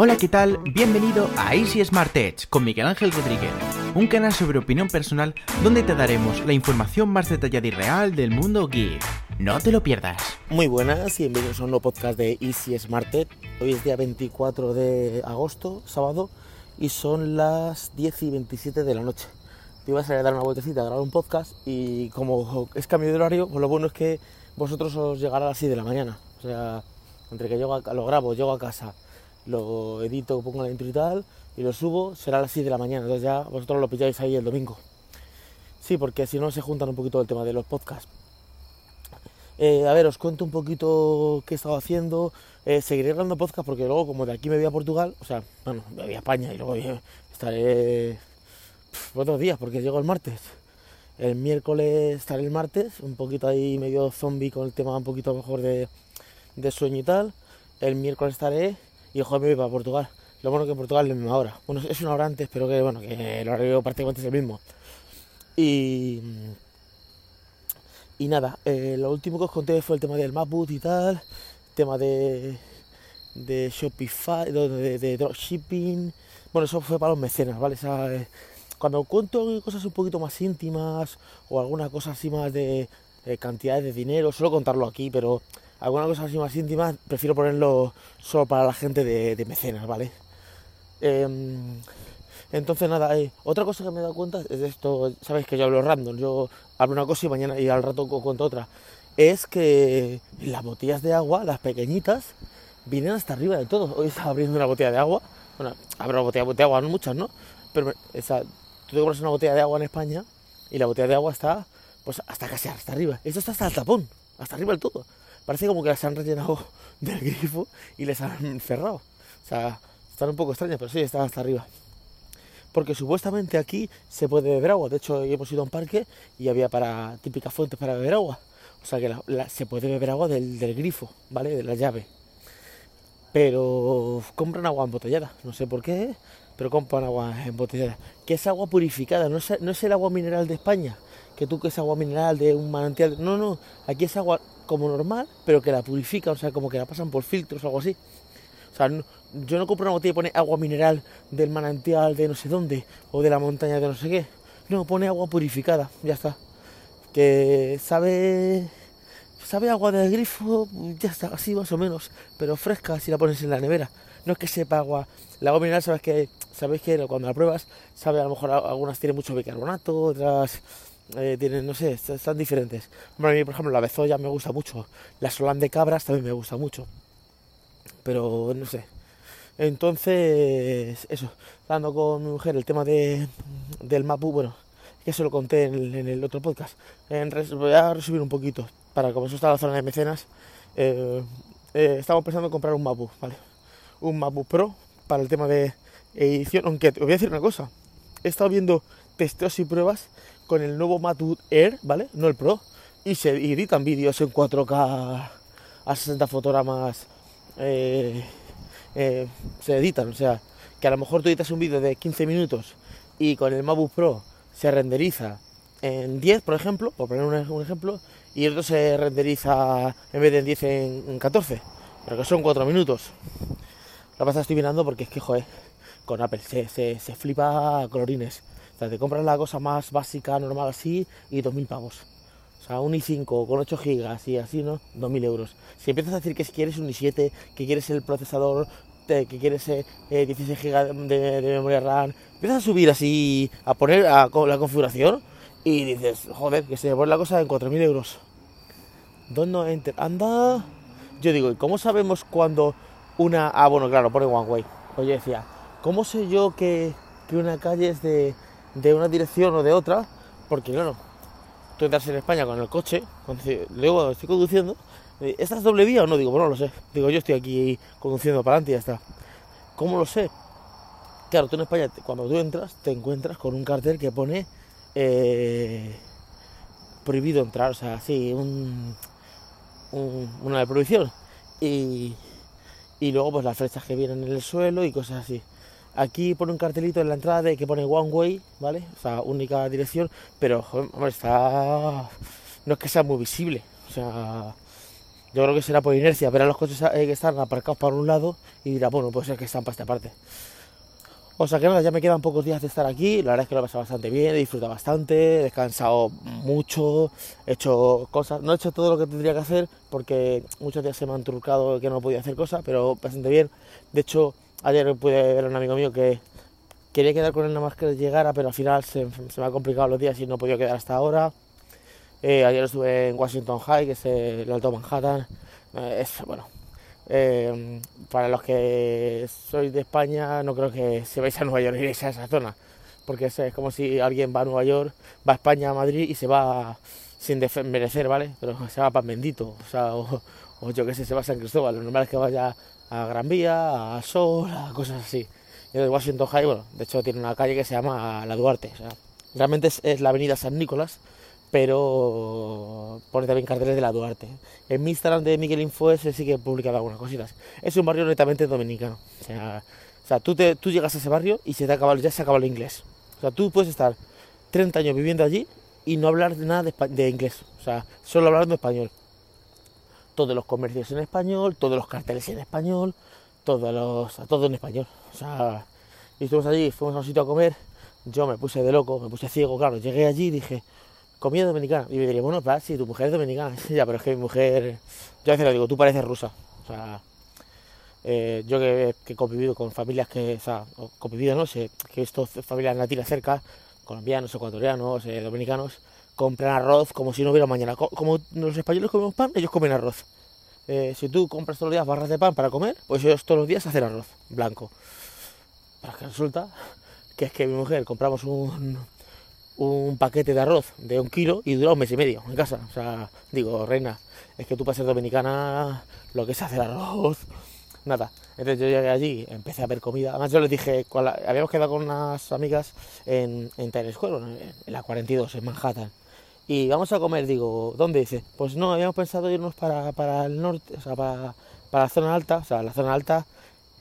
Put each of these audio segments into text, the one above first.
Hola, ¿qué tal? Bienvenido a Easy Smart Edge con Miguel Ángel Rodríguez, un canal sobre opinión personal donde te daremos la información más detallada y real del mundo geek. No te lo pierdas. Muy buenas y bienvenidos a un nuevo podcast de Easy Smart Edge. Hoy es día 24 de agosto, sábado, y son las 10 y 27 de la noche. Te iba a dar una vueltecita a grabar un podcast y como es cambio de horario, pues lo bueno es que vosotros os llegará a las 6 de la mañana. O sea, entre que a, lo grabo, llego a casa, lo edito, pongo la intro y tal, y lo subo, será a las 6 de la mañana. Entonces ya vosotros lo pilláis ahí el domingo. Sí, porque si no se juntan un poquito el tema de los podcasts. Eh, a ver, os cuento un poquito qué he estado haciendo. Eh, seguiré grabando podcast porque luego, como de aquí me voy a Portugal, o sea, bueno, me voy a España y luego estaré otros días porque llego el martes. El miércoles estaré el martes, un poquito ahí medio zombie con el tema un poquito mejor de, de sueño y tal. El miércoles estaré y el me voy para Portugal. Lo bueno que en Portugal es la misma hora. Bueno, es una hora antes, pero que bueno, que el horario prácticamente es el mismo. Y. Y nada, eh, lo último que os conté fue el tema del Mapboot y tal, tema de, de Shopify, de, dropshipping. Bueno, eso fue para los mecenas, ¿vale? Eh, cuando cuento cosas un poquito más íntimas o alguna cosa así más de cantidades de dinero, suelo contarlo aquí, pero alguna cosa así más íntima, prefiero ponerlo solo para la gente de, mecenas, ¿vale? Em, entonces nada, eh, otra cosa que me he dado cuenta es de esto, sabéis que yo hablo random, yo hablo una cosa y mañana y al rato cuento otra, es que las botellas de agua, las pequeñitas, vienen hasta arriba de todo. Hoy estaba abriendo una botella de agua, bueno, abro botella de agua, no muchas, ¿no? Pero esa, tú te compras una botella de agua en España y la botella de agua está pues hasta casi hasta arriba. Esto está hasta el tapón, hasta arriba del todo parece como que las han rellenado del grifo y les han cerrado. O sea, están un poco extrañas, pero sí, están hasta arriba. Porque supuestamente aquí se puede beber agua. De hecho, hemos ido a un parque y había para típicas fuentes para beber agua. O sea que se puede beber agua del, grifo, ¿vale? De la llave. Pero compran agua embotellada. No sé por qué, pero compran agua embotellada. Que es agua purificada, no es, no es el agua mineral de España. Que tú que es agua mineral de un manantial. No, no. Aquí es agua como normal, pero que la purifica, o sea, como que la pasan por filtros o algo así. O sea, yo no compro una botella y pone agua mineral del manantial de no sé dónde, o de la montaña de no sé qué. No, pone agua purificada, ya está. Que sabe. Sabe agua del grifo, ya está, así más o menos, pero fresca si la pones en la nevera. No es que sepa agua. La agua mineral, sabes que, sabes que cuando la pruebas, sabe a lo mejor algunas tienen mucho bicarbonato, otras eh, tienen, no sé, están diferentes. a mí, por ejemplo, la bezoya me gusta mucho. La solán de cabras también me gusta mucho. Pero, no sé. Entonces, eso, dando con mi mujer el tema de, del Mapu, bueno, que se lo conté en el, otro podcast. Voy a resumir un poquito, para como eso está la zona de mecenas. Eh, eh, estamos pensando en comprar un Mapu, ¿vale? Un Mapu Pro para el tema de edición, aunque te voy a decir una cosa. He estado viendo testeos y pruebas con el nuevo Matwood Air, ¿vale? No el Pro. Y se editan vídeos en 4K a 60 fotogramas. Eh, eh, se editan, o sea, que a lo mejor tú editas un vídeo de 15 minutos y con el MacBook Pro se renderiza en 10, por ejemplo, por poner un, ejemplo, y el otro se renderiza en vez de en 10 en, 14, pero que son 4 minutos. La pasa estoy mirando porque es que, joder, con Apple se, se, se flipa colorines. O sea, te compras la cosa más básica, normal así, y 2.000 pavos. O sea, un i5 con 8 gigas y así, ¿no? 2.000 euros. Si empiezas a decir que quieres un i7, que quieres el procesador, que quieres 16 eh, gigas de, memoria RAM, empiezas a subir así, a poner la configuración y dices, joder, que se me pone la cosa en 4.000 euros. ¿Dónde enter? Anda. Yo digo, ¿y cómo sabemos cuando una... Ah, bueno, claro, pone One Way. Pues yo decía, ¿cómo sé yo que, que una calle es de de una dirección o de otra, porque claro, tú entras en España con el coche, luego estoy conduciendo, ¿esta es doble vía o no? Digo, bueno, no lo sé. Digo, yo estoy aquí conduciendo para adelante y ya está. ¿Cómo lo sé? Claro, tú en España, cuando tú entras, te encuentras con un cartel que pone eh, prohibido entrar, o sea, sí, un, una de prohibición. Y, y luego, pues las flechas que vienen en el suelo y cosas así. Aquí pone un cartelito en la entrada de que pone One Way, ¿vale? O sea, única dirección, pero, hombre, está... No es que sea muy visible, o sea... Yo creo que será por inercia, verá los coches eh, que están aparcados para un lado y dirá, bueno, pues es que están para esta parte. O sea que nada, ya me quedan pocos días de estar aquí, la verdad es que lo he pasado bastante bien, he disfrutado bastante, he descansado mucho, he hecho cosas, no he hecho todo lo que tendría que hacer porque muchos días se me han trucado que no podía hacer cosas, pero bastante bien. De hecho, ayer pude ver a un amigo mío que quería quedar con él nada más que llegara, pero al final se, me ha complicado los días y no he podido quedar hasta ahora. Eh, ayer estuve en Washington High, que es el Alto Manhattan. Eh, es, bueno, eh, para los que sois de España, no creo que si vais a Nueva York iréis a esa zona, porque es, como si alguien va a Nueva York, va a España, a Madrid y se va sin merecer, ¿vale? Pero se va para Bendito, o sea, o, yo qué sé, se va a San Cristóbal. Lo normal es que vaya a Gran Vía, a Sol, a cosas así. Y de Washington High, bueno, de hecho tiene una calle que se llama La Duarte, o sea, realmente es la avenida San Nicolás, pero pone también carteles de la Duarte. En mi Instagram de Miguel Infoes sí que he publicado algunas cositas. Es un barrio netamente dominicano. O sea, tú, te, tú llegas a ese barrio y se te acaba, ya se acaba el inglés. O sea, tú puedes estar 30 años viviendo allí y no hablar de nada de, inglés. O sea, solo hablando español. Todos los comercios en español, todos los carteles en español, todos los, todo en español. O sea, y estuvimos allí, fuimos a un sitio a comer. Yo me puse de loco, me puse ciego, claro. Llegué allí y dije, comida dominicana. Y me diría, bueno, claro, si tu mujer es dominicana. ya, pero es que mi mujer, yo a veces le digo, tú pareces rusa. O sea, eh, yo que, he convivido con familias que, o sea, convivido, no sé, que he visto familias latinas cerca, colombianos, ecuatorianos, eh, dominicanos, compran arroz como si no hubiera mañana. Como los españoles comemos pan, ellos comen arroz. Eh, si tú compras todos los días barras de pan para comer, pues ellos todos los días hacen arroz blanco. Pero que resulta que es que mi mujer compramos un, paquete de arroz de un kilo y dura un mes y medio en casa. O sea, digo, reina, es que tú para ser dominicana lo que es hacer arroz, nada. Entonces yo llegué allí, empecé a ver comida. Además yo les dije, habíamos quedado con unas amigas en, en Times Square, en la 42, en Manhattan. Y vamos a comer, digo, ¿dónde dice? Pues no, habíamos pensado irnos para, para el norte, o sea, para, para, la zona alta, o sea, la zona alta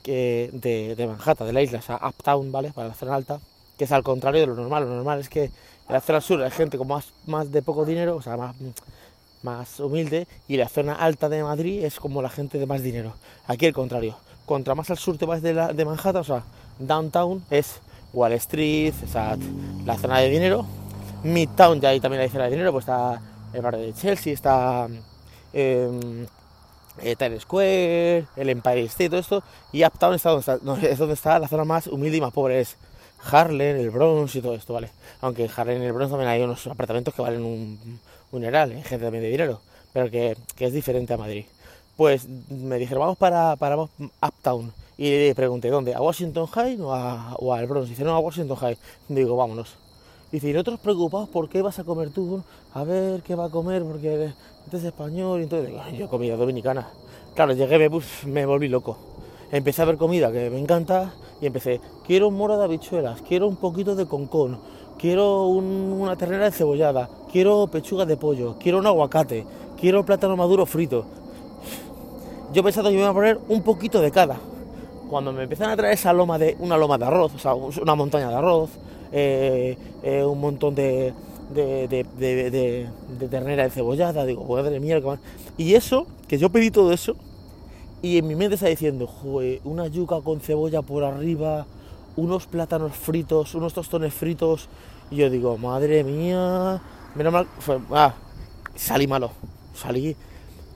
que de, de Manhattan, de la isla, o sea, Uptown, ¿vale? Para la zona alta que es al contrario de lo normal. Lo normal es que en la zona sur hay gente con más, más de poco dinero, o sea, más, más humilde, y la zona alta de Madrid es como la gente de más dinero. Aquí al contrario. Contra más al sur te vas de, la, de Manhattan, o sea, downtown es Wall Street, o sea, la zona de dinero. Midtown, ya ahí también hay zona de dinero, pues está el barrio de Chelsea, está em, eh, Times Square, el Empire State, todo esto. Y Uptown está donde está, es donde está la zona más humilde y más pobre, es Harlem, el Bronx y todo esto, ¿vale? Aunque en Harlem y el Bronx también hay unos apartamentos que valen un funeral, ¿eh? gente también de dinero, pero que, es diferente a Madrid. Pues me dijeron, vamos para, Uptown. Y le pregunté, ¿dónde? ¿A Washington High o, al Bronx? Dice, no, a Washington High. Digo, vámonos. Dice, y nosotros preocupados, ¿por qué vas a comer tú? A ver qué va a comer, porque este es español y entonces yo comida dominicana. Claro, llegué, me, me volví loco empecé a ver comida que me encanta y empecé, quiero un moro de habichuelas, quiero un poquito de concón, quiero una ternera cebollada, quiero pechuga de pollo, quiero un aguacate, quiero plátano maduro frito. Yo pensaba que me iba a poner un poquito de cada. Cuando me empiezan a traer esa loma de, una loma de arroz, o sea, una montaña de arroz, eh, eh, un montón de, de, de, de, ternera cebollada, digo, madre mía, Y eso, que yo pedí todo eso, y en mi mente está diciendo, una yuca con cebolla por arriba, unos plátanos fritos, unos tostones fritos. Y yo digo, madre mía, menos mal, ah, salí malo, salí.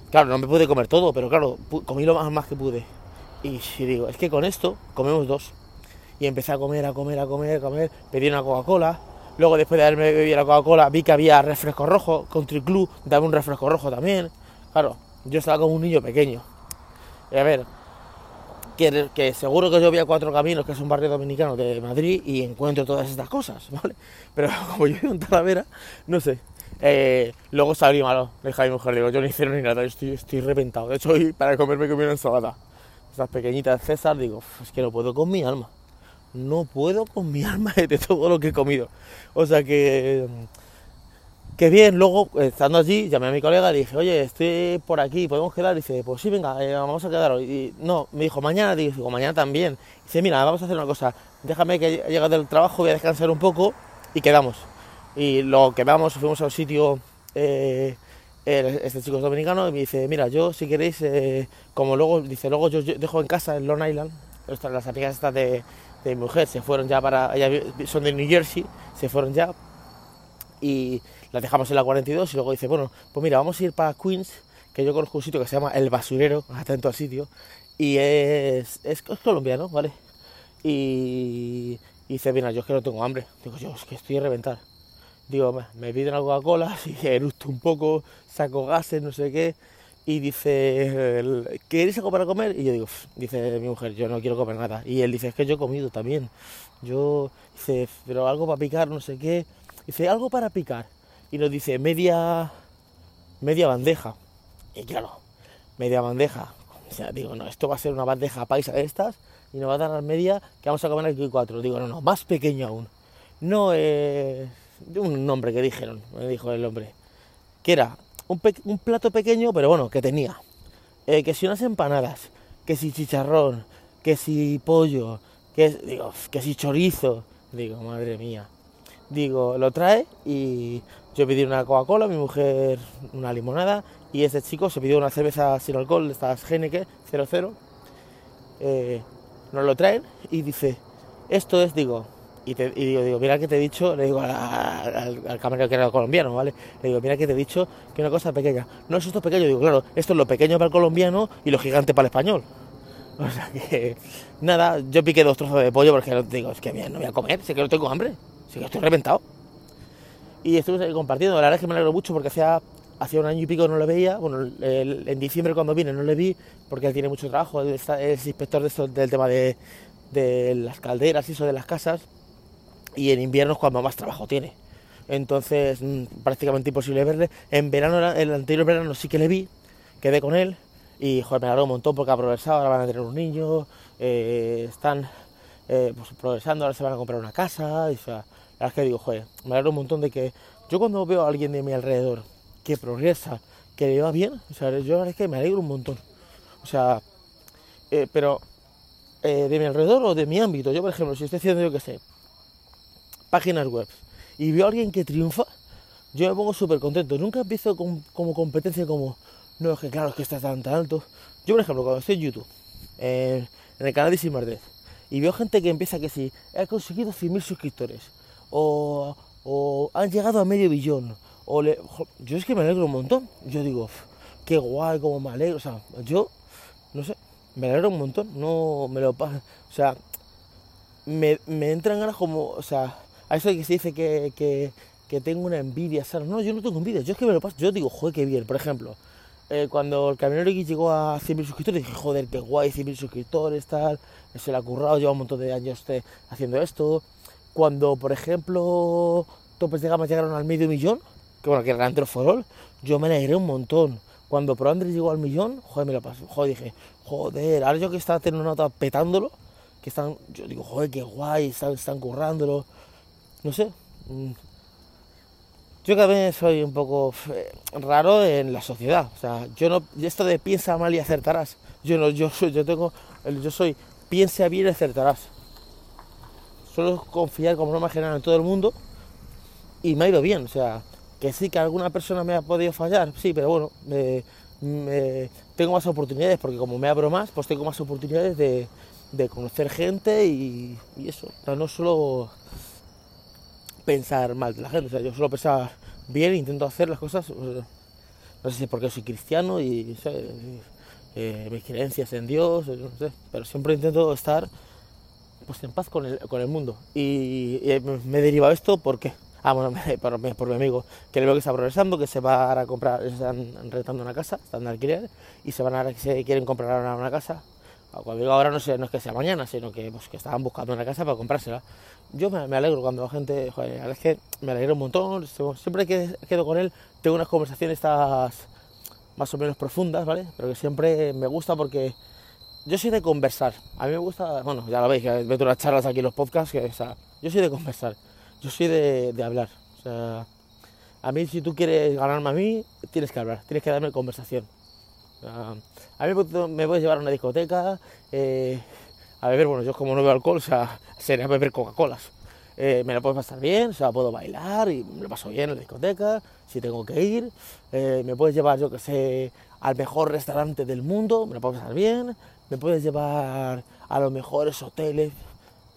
Claro, no me pude comer todo, pero claro, comí lo más, más que pude. Y, digo, es que con esto comemos dos. Y empecé a comer, a comer, a comer, a comer. Pedí una Coca-Cola. Luego, después de haberme bebido la Coca-Cola, vi que había refresco rojo, Country Club, dame un refresco rojo también. Claro, yo estaba como un niño pequeño. Y a ver, que, seguro que yo voy a Cuatro Caminos, que es un barrio dominicano de Madrid, y encuentro todas estas cosas, ¿vale? Pero como yo vivo en Talavera, no sé. Eh, luego salí malo, le dije a mi mujer, digo, yo no hicieron ni nada, estoy, estoy reventado. De hecho, hoy para comerme comí una ensalada. Esas pequeñitas César, digo, es que no puedo con mi alma. No puedo con mi alma de todo lo que he comido. O sea que Qué bien, luego estando allí llamé a mi colega y le dije, oye, estoy por aquí, ¿podemos quedar? Dice, pues sí, venga, eh, vamos a quedar hoy. No, me dijo, mañana, digo, mañana también. Dice, mira, vamos a hacer una cosa, déjame que llegue del trabajo, voy a descansar un poco y quedamos. Y lo quedamos, fuimos a un sitio eh, este chico es dominicano y me dice, mira, yo si queréis, eh, como luego, dice, luego yo, dejo en casa en Long Island, las amigas estas de, de mi mujer se fueron ya para, son de New Jersey, se fueron ya y las dejamos en la 42 y luego dice, bueno, pues mira, vamos a ir para Queens, que yo conozco un sitio que se llama El Basurero, atento al sitio, y es, es, colombiano, ¿vale? Y, dice, mira, yo es que no tengo hambre, digo, yo es que estoy a reventar. Digo, me piden algo Coca-Cola, y eructo un poco, saco gases, no sé qué, y dice, ¿queréis algo para comer? Y yo digo, dice mi mujer, yo no quiero comer nada. Y él dice, es que yo he comido también. Yo, dice, pero algo para picar, no sé qué. Dice, algo para picar. Y nos dice, media, media bandeja. Y claro, media bandeja. O sea, digo, no, esto va a ser una bandeja paisa de estas y nos va a dar la media que vamos a comer aquí cuatro. Digo, no, no, más pequeño aún. No es un nombre que dijeron, me dijo el hombre. Que era un, plato pequeño, pero bueno, que tenía. Eh, que si unas empanadas, que si chicharrón, que si pollo, que, digo, que si chorizo. Digo, madre mía. Digo, lo trae y yo pedí una Coca-Cola, mi mujer una limonada y este chico se pidió una cerveza sin alcohol, estas Geneke 00. Eh, nos lo traen y dice, esto es, digo, y, te, digo, mira que te he dicho, le digo al, camarero que era colombiano, ¿vale? Le digo, mira que te he dicho que una cosa pequeña. No es esto pequeño, digo, claro, esto es lo pequeño para el colombiano y lo gigante para el español. O sea que, nada, yo piqué dos trozos de pollo porque digo, es que no voy a comer, sé que no tengo hambre, sé que estoy reventado. Y estuve compartiendo, la verdad es que me alegro mucho porque hacía, hacía un año y pico no lo veía, bueno, en diciembre cuando vine no le vi porque él tiene mucho trabajo, es inspector de del tema de, de las calderas y eso de las casas y en invierno es cuando más trabajo tiene. Entonces, mm, prácticamente imposible verle. En verano, el anterior verano sí que le vi, quedé con él y joder, me alegro un montón porque ha progresado, ahora van a tener un niño, eh, están eh, pues, progresando, ahora se van a comprar una casa. Y, o sea, la verdad es que digo, joder, me alegro un montón de que yo cuando veo a alguien de mi alrededor que progresa, que le va bien, o sea, yo la verdad es que me alegro un montón. O sea, eh, pero de mi alrededor o de mi ámbito, yo por ejemplo, si estoy haciendo, yo qué sé, páginas web y veo a alguien que triunfa, yo me pongo súper contento. Nunca empiezo como competencia como, no, es que claro, es que estás tan, alto. Yo, por ejemplo, cuando estoy en YouTube, en el canal de Simardez, y veo gente que empieza que si he conseguido 100.000 suscriptores, o, han llegado a medio billón, o yo es que me alegro un montón. Yo digo, qué guay, como me alegro. O sea, yo, no sé, me alegro un montón. No me lo paso. O sea, me, me entran ganas como, o sea, a eso que se dice que, que, tengo una envidia sana. No, yo no tengo envidia, yo es que me lo paso, yo digo, joder, qué bien. Por ejemplo, eh, cuando el Camionero X llegó a 100.000 suscriptores, dije, joder, qué guay, 100.000 suscriptores, tal, se le ha currado, lleva un montón de años haciendo esto. Cuando, por ejemplo, topes de gama llegaron al medio millón, que bueno, que era el for yo me alegré un montón. Cuando Pro Android llegó al millón, joder, me lo pasó. Joder, dije, joder, ahora yo que estaba teniendo una nota petándolo, que están, yo digo, joder, qué guay, están, están currándolo no sé. Mm. Yo vez soy un poco eh, raro en la sociedad. O sea, yo no. Esto de piensa mal y acertarás. Yo no, yo soy, yo tengo. Yo soy piensa bien y acertarás. Suelo confiar como norma general en todo el mundo. Y me ha ido bien. O sea, que sí que alguna persona me ha podido fallar. Sí, pero bueno, tengo más oportunidades. Porque como me abro más, pues tengo más oportunidades de, conocer gente y, y eso. O sea, no solo pensar mal de la gente. O sea, yo suelo pensar bien, intento hacer las cosas. Pues, no sé si es porque soy cristiano y eh, mis creencias en Dios, no sé, pero siempre intento estar pues en paz con el, con el mundo. Y, me deriva esto porque, ah, bueno, por, por, mi amigo, que le que está progresando, que se va a comprar, están rentando una casa, están de alquiler, y se van a, se quieren comprar ahora una casa. Cuando digo ahora no, sé, no es que sea mañana, sino que, pues, que estaban buscando una casa para comprársela yo me, alegro cuando la gente, joder, es que me alegro un montón, siempre que quedo con él tengo unas conversaciones estas más o menos profundas, ¿vale? Pero que siempre me gusta porque yo soy de conversar, a mí me gusta, bueno, ya lo veis, que meto unas charlas aquí en los podcasts, que, o yo soy de conversar, yo soy de, de hablar, o sea, a mí si tú quieres ganarme a mí, tienes que hablar, tienes que darme conversación. A mí me puedes llevar a una discoteca, eh, a beber, bueno, yo como no veo alcohol, o sea, sería beber Coca-Colas. eh, me lo puedo pasar bien, o sea, puedo bailar y me lo paso bien en la discoteca, si tengo que ir, eh, me puedes llevar, yo que sé, al mejor restaurante del mundo, me lo puedo pasar bien, me puedes llevar a los mejores hoteles,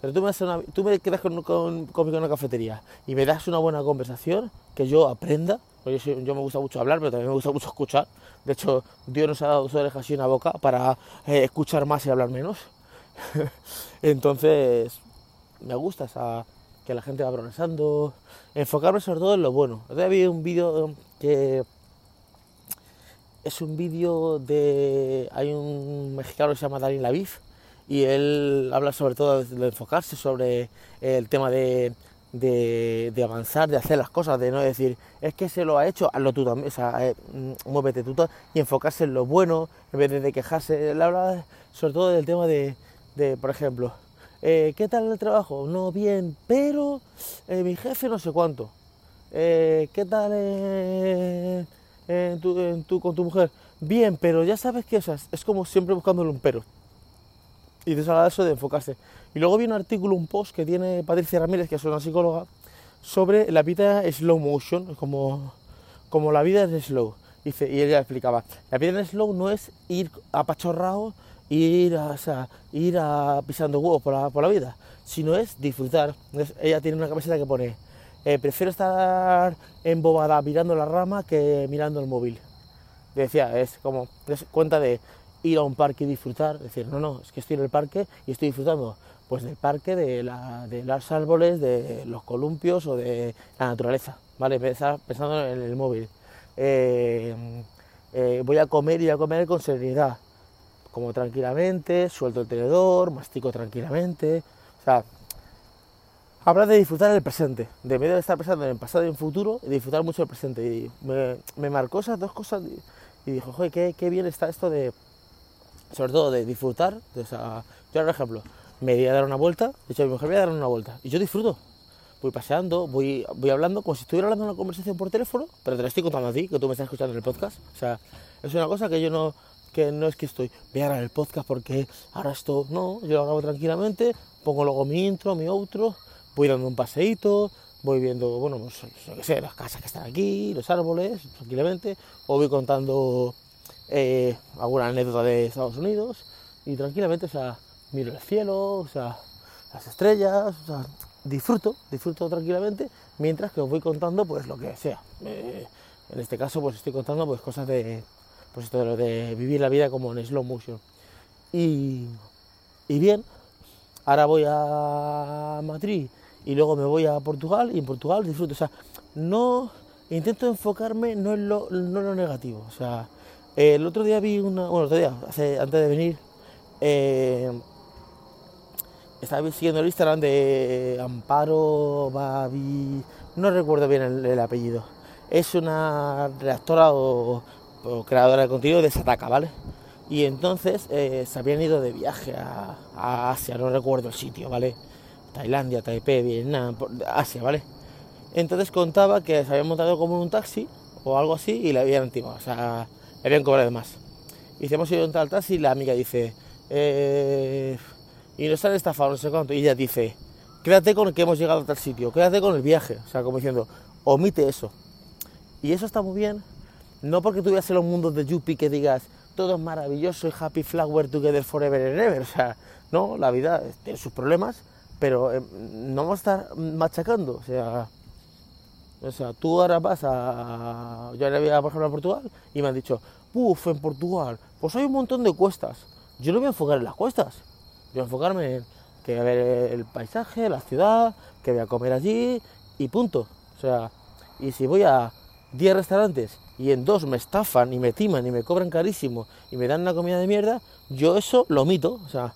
pero tú me, una, tú me quedas con, con, conmigo en una cafetería y me das una buena conversación, que yo aprenda, yo, yo, me gusta mucho hablar, pero también me gusta mucho escuchar. De hecho, Dios nos ha dado dos orejas y una boca para eh, escuchar más y hablar menos. Entonces, me gusta esa, que la gente va progresando, enfocarme sobre todo en lo bueno. Todavía vi un vídeo que es un vídeo de... hay un mexicano que se llama Daniel Laviv y él habla sobre todo de enfocarse sobre el tema de, de, avanzar, de hacer las cosas, de no decir, es que se lo ha hecho, hazlo tú también, o sea, eh, mm, muévete tú y enfocarse en lo bueno en vez de quejarse. Él habla sobre todo del tema de, de por ejemplo, eh, ¿qué tal el trabajo? No, bien, pero eh, mi jefe no sé cuánto. Eh, ¿Qué tal en tu, con tu mujer? Bien, pero ya sabes que eso es, como siempre buscándole un pero. Y habla eso de enfocarse. Y luego vi un artículo, un post que tiene Patricia Ramírez, que es una psicóloga, sobre la vida slow motion, como, como la vida es slow. Y ella explicaba, la vida en slow no es ir apachorrado ir a, ir a pisando huevos por la, por la vida, sino es disfrutar. ella tiene una camiseta que pone, eh, prefiero estar embobada mirando la rama que mirando el móvil. Decía, es como, es cuenta de ir a un parque y disfrutar, decir, no, no, es que estoy en el parque y estoy disfrutando, pues del parque, de, la, de los árboles, de los columpios o de la naturaleza, ¿vale? Pensando en el móvil. Eh, eh, voy a comer y a comer con serenidad como tranquilamente, suelto el tenedor, mastico tranquilamente. O sea, habla de disfrutar el presente, de medio de estar pensando en el pasado y en el futuro, y disfrutar mucho el presente. Y me, marcó esas dos cosas y, dijo, joder, qué, bien está esto de, sobre todo de disfrutar. o sea, yo, por ejemplo, me voy a dar una vuelta, de hecho, mi mujer voy a dar una vuelta, y yo disfruto. Voy paseando, voy, voy hablando como si estuviera hablando una conversación por teléfono, pero te la estoy contando a ti, que tú me estás escuchando en el podcast. O sea, es una cosa que yo no, que no es que estoy, voy a grabar el podcast porque ahora esto, no, yo lo grabo tranquilamente, pongo luego mi intro, mi outro, voy dando un paseíto, voy viendo, bueno, pues, no sé, las casas que están aquí, los árboles, tranquilamente, o voy contando eh, alguna anécdota de Estados Unidos y tranquilamente, o sea, miro el cielo, o sea, las estrellas, o sea, disfruto, disfruto tranquilamente, mientras que os voy contando pues lo que sea. Eh, en este caso pues estoy contando pues cosas de, pues esto de lo de vivir la vida como en slow motion. Y, y bien, ahora voy a Madrid y luego me voy a Portugal y en Portugal disfruto. O sea, no intento enfocarme no en lo, no en lo negativo. O sea, el otro día vi una. Bueno, el otro día, antes de venir, eh, estaba siguiendo el Instagram de Amparo Babi. No recuerdo bien el apellido. Es una redactora o creadora de contenido de Sataka, ¿vale? Y entonces eh, se habían ido de viaje a, Asia, no recuerdo el sitio, ¿vale? Tailandia, Taipei, Vietnam, Asia, ¿vale? Entonces contaba que se habían montado como un taxi o algo así y le habían timado, o sea, habían cobrado más. Y hemos ido en tal taxi y la amiga dice, eh, y nos han estafado, no sé cuánto, y ella dice, quédate con que hemos llegado a tal sitio, quédate con el viaje, o sea, como diciendo, omite eso. Y eso está muy bien no porque tú en los mundos de Yuppie que digas todo es maravilloso y happy flower together forever and ever. O sea, no, la vida tiene sus problemas, pero eh, no vamos a estar machacando. O sea, o sea, tú ahora vas a. Yo ahora voy a, por ejemplo, a Portugal y me han dicho, uff, en Portugal, pues hay un montón de cuestas. Yo no voy a enfocar en las cuestas. Voy a enfocarme en que voy a ver el paisaje, la ciudad, que voy a comer allí y punto. O sea, y si voy a 10 restaurantes y en dos me estafan y me timan y me cobran carísimo y me dan una comida de mierda, yo eso lo omito, o sea,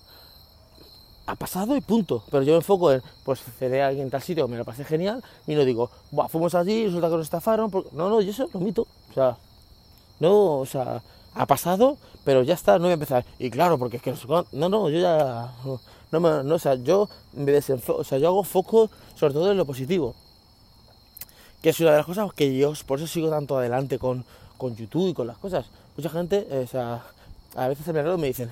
ha pasado y punto. Pero yo me enfoco en, pues cedé a alguien en tal sitio, me lo pasé genial y no digo, Buah, fuimos allí, resulta que nos estafaron, no, no, yo eso lo omito, o sea, no, o sea, ha pasado, pero ya está, no voy a empezar. Y claro, porque es que no, no, yo ya, no, no, no o sea, yo me desenfoco, o sea, yo hago foco sobre todo en lo positivo que es una de las cosas que yo por eso sigo tanto adelante con, con YouTube y con las cosas. Mucha gente, eh, o sea, a veces se me y me dicen,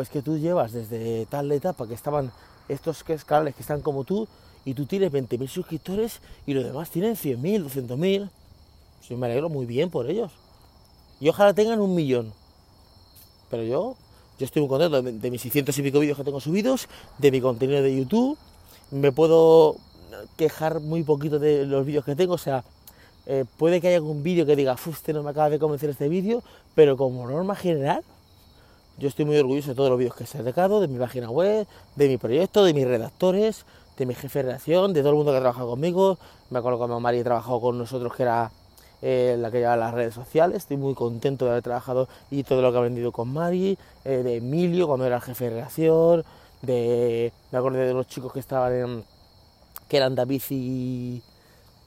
es que tú llevas desde tal etapa que estaban estos canales que están como tú y tú tienes 20.000 suscriptores y los demás tienen 100.000, 200.000. Yo me alegro muy bien por ellos. Y ojalá tengan un millón. Pero yo, yo estoy muy contento de, mis 600 y pico vídeos que tengo subidos, de mi contenido de YouTube. Me puedo quejar muy poquito de los vídeos que tengo, o sea, eh, puede que haya algún vídeo que diga, usted no me acaba de convencer este vídeo, pero como norma general, yo estoy muy orgulloso de todos los vídeos que he sacado, de mi página web, de mi proyecto, de mis redactores, de mi jefe de redacción, de todo el mundo que ha trabajado conmigo. Me acuerdo cuando Mari ha trabajado con nosotros, que era eh, la que lleva las redes sociales. Estoy muy contento de haber trabajado y todo lo que ha vendido con Mari, eh, de Emilio cuando era el jefe de redacción, de, me acuerdo de los chicos que estaban en, que eran David y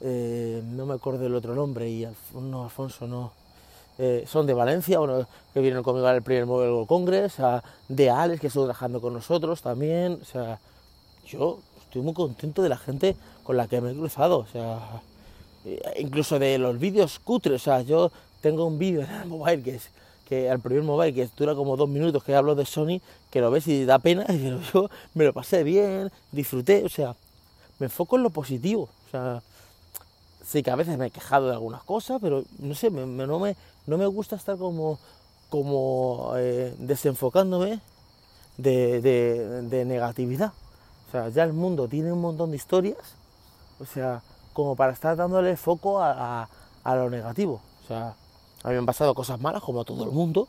eh, no me acuerdo del otro nombre y no Alfonso no eh, son de Valencia, bueno, que vinieron conmigo al primer Mobile World Congress, a- de Alex, que estuvo trabajando con nosotros también, o sea, yo estoy muy contento de la gente con la que me he cruzado, o sea, eh, incluso de los vídeos cutres, o sea, yo tengo un vídeo en el mobile que es que al primer mobile que dura como dos minutos que hablo de Sony, que lo ves y da pena, pero yo me lo pasé bien, disfruté, o sea, me enfoco en lo positivo, o sea, sí que a veces me he quejado de algunas cosas, pero no sé, me- me- no, me, no me gusta estar como, como eh, desenfocándome de, de- negatividad. O sea, ya el mundo tiene un montón de historias, o sea, como para estar dándole foco a, a- a lo negativo. O sea, a mí me han pasado cosas malas, como a todo el mundo,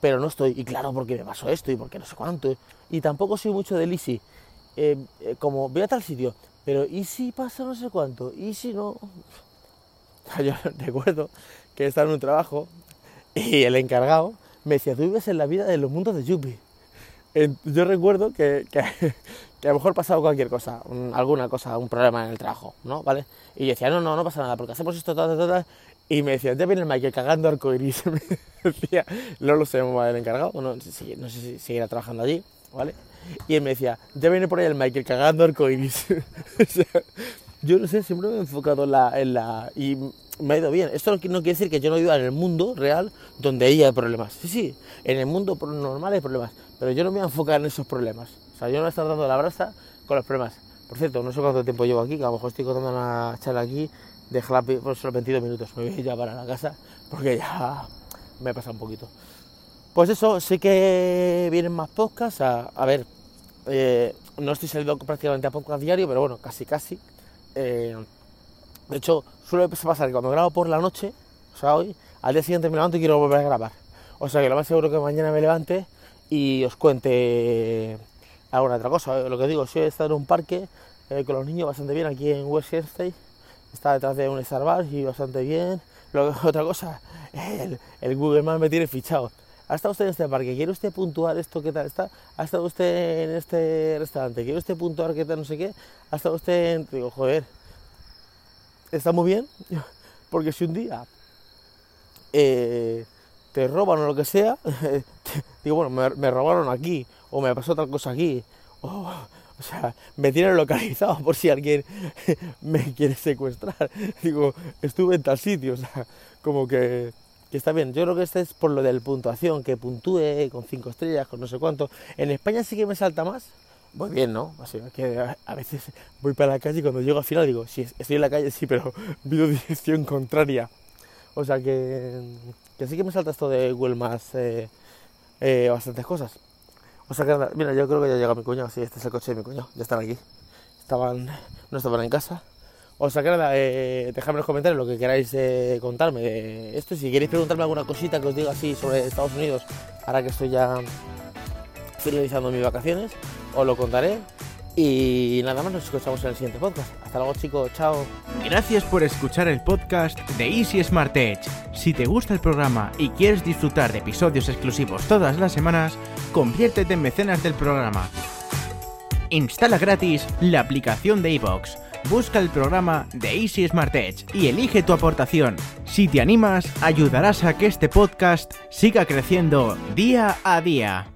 pero no estoy, y claro, porque me pasó esto y porque no sé cuánto. Y tampoco soy mucho del easy. Eh, eh, como voy a tal sitio, pero ¿y si pasa no sé cuánto? ¿Y si no? Yo recuerdo que estaba en un trabajo y el encargado me decía, tú vives en la vida de los mundos de Yuppie. Yo recuerdo que, que, a lo mejor pasaba cualquier cosa, un- alguna cosa, un problema en el trabajo, ¿no? ¿Vale? Y yo decía, no, no, no pasa nada, porque hacemos esto, tal, tal, tal. Y me decía, ya viene el Michael cagando arcoiris. Me decía, no lo sé, el encargado, no, no sé si seguirá trabajando allí, ¿vale? Y él me decía, ya viene por ahí el Michael cagando arcoiris. O sea, yo no sé, siempre me he enfocado en la, en la... Y me ha ido bien. Esto no qui- no quiere decir que yo no ido en el mundo real donde ahí hay problemas. Sí, sí, en el mundo normal hay problemas, pero yo no me voy a enfocar en esos problemas. O sea, yo no voy a estar dando la brasa con los problemas. Por cierto, no sé cuánto tiempo llevo aquí, que a lo mejor estoy contando una charla aquí de Jalapa, por solo 22 minutos. Me voy ya para la casa porque ya me he pasado un poquito. Pues eso, sé que vienen más podcasts. A, a ver, eh, no estoy saliendo prácticamente a podcast diario, pero bueno, casi casi. Eh, de hecho, suele pasar que cuando grabo por la noche, o sea, hoy, al día siguiente me levanto y quiero volver a grabar. O sea que lo más seguro que mañana me levante y os cuente alguna otra cosa. Lo que digo, si he estado en un parque eh, con los niños bastante bien aquí en West State. Está detrás de un Starbucks y bastante bien. Lo, otra cosa, el, el Google Maps me tiene fichado. ¿Ha estado usted en este parque? ¿Quiere usted puntuar esto? ¿Qué tal está? ¿Ha estado usted en este restaurante? ¿Quiere usted puntuar qué tal? No sé qué. ¿Ha estado usted en...? Digo, joder, está muy bien. Porque si un día eh, te roban o lo que sea, digo, bueno, me, me robaron aquí, o me pasó tal cosa aquí, o, o sea, me tienen localizado por si alguien me quiere secuestrar. Digo, estuve en tal sitio, o sea, como que, que está bien. Yo creo que este es por lo del puntuación, que puntúe con cinco estrellas, con no sé cuánto. En España sí que me salta más. Voy bien, ¿no? Sea, que a, veces voy para la calle y cuando llego al final digo, sí, estoy en la calle, sí, pero pido dirección contraria. O sea que, sí que me salta esto de Google Maps eh, eh, bastantes cosas. O sea que mira, yo creo que ya llega mi cuñado, sí, este es el coche de mi cuñado, ya están aquí. Estaban, no estaban en casa. O sea nada, eh, dejadme en los comentarios lo que queráis eh, contarme de esto. Si queréis preguntarme alguna cosita que os diga así sobre Estados Unidos, ahora que estoy ya finalizando mis vacaciones, os lo contaré. Y nada más, nos escuchamos en el siguiente podcast. Hasta luego chicos, chao. Gracias por escuchar el podcast de Easy Smart Edge. Si te gusta el programa y quieres disfrutar de episodios exclusivos todas las semanas, conviértete en mecenas del programa. Instala gratis la aplicación de iVoox. Busca el programa de Easy Smart Edge y elige tu aportación. Si te animas, ayudarás a que este podcast siga creciendo día a día.